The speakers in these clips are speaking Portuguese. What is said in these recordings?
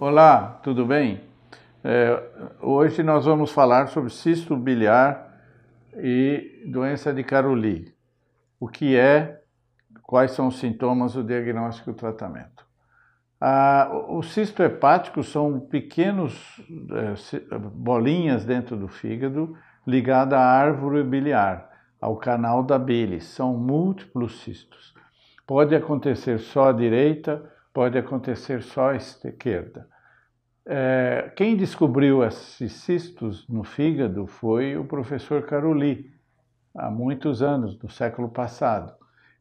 Olá, tudo bem? É, hoje nós vamos falar sobre cisto biliar e doença de Caroli. O que é, quais são os sintomas, o diagnóstico e o tratamento. Ah, os cisto hepáticos são pequenos é, bolinhas dentro do fígado ligadas à árvore biliar, ao canal da bilis. São múltiplos cistos. Pode acontecer só à direita, pode acontecer só à esquerda. É, quem descobriu esses cistos no fígado foi o professor Caroli, há muitos anos, no século passado.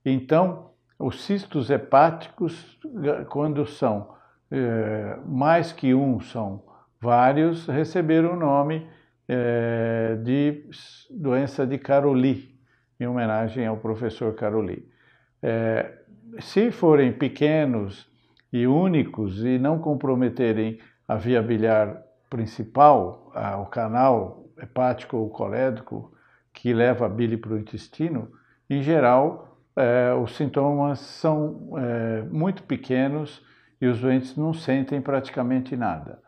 Então, os cistos hepáticos, quando são é, mais que um, são vários, receberam o nome é, de doença de Caroli, em homenagem ao professor Caroli. É, se forem pequenos, e únicos e não comprometerem a via biliar principal, o canal hepático ou colédico que leva a bile para o intestino, em geral, é, os sintomas são é, muito pequenos e os doentes não sentem praticamente nada.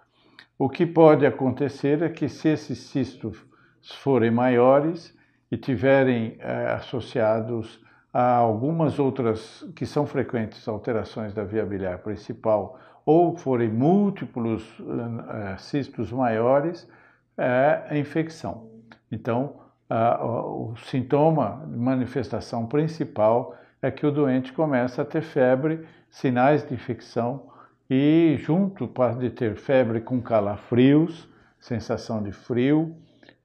O que pode acontecer é que se esses cistos forem maiores e tiverem é, associados Há algumas outras que são frequentes alterações da via biliar principal ou forem múltiplos uh, cistos maiores, é a infecção. Então, uh, o sintoma, manifestação principal é que o doente começa a ter febre, sinais de infecção e junto pode ter febre com calafrios, sensação de frio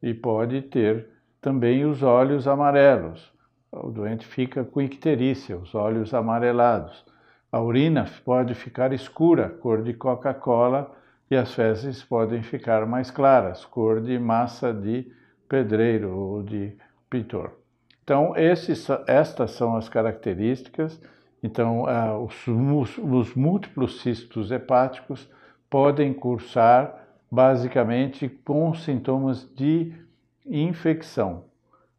e pode ter também os olhos amarelos o doente fica com icterícia, os olhos amarelados. A urina pode ficar escura, cor de Coca-Cola, e as fezes podem ficar mais claras, cor de massa de pedreiro ou de pintor. Então, esses, estas são as características. Então, ah, os, os múltiplos cistos hepáticos podem cursar basicamente com sintomas de infecção.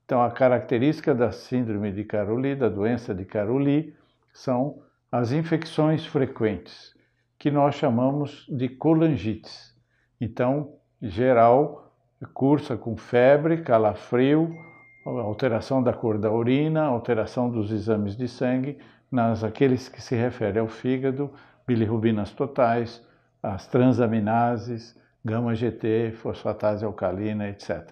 Então, a característica da síndrome de Caroli, da doença de Caroli, são as infecções frequentes, que nós chamamos de colangites. Então, geral, cursa com febre, calafrio, alteração da cor da urina, alteração dos exames de sangue, nas aqueles que se referem ao fígado, bilirrubinas totais, as transaminases, gama-GT, fosfatase alcalina, etc.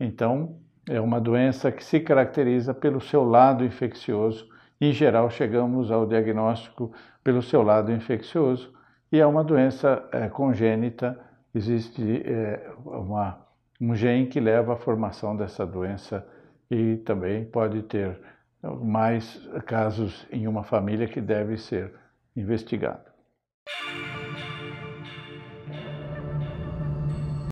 Então, é uma doença que se caracteriza pelo seu lado infeccioso. Em geral, chegamos ao diagnóstico pelo seu lado infeccioso e é uma doença é, congênita. Existe é, uma, um gene que leva à formação dessa doença e também pode ter mais casos em uma família que deve ser investigado.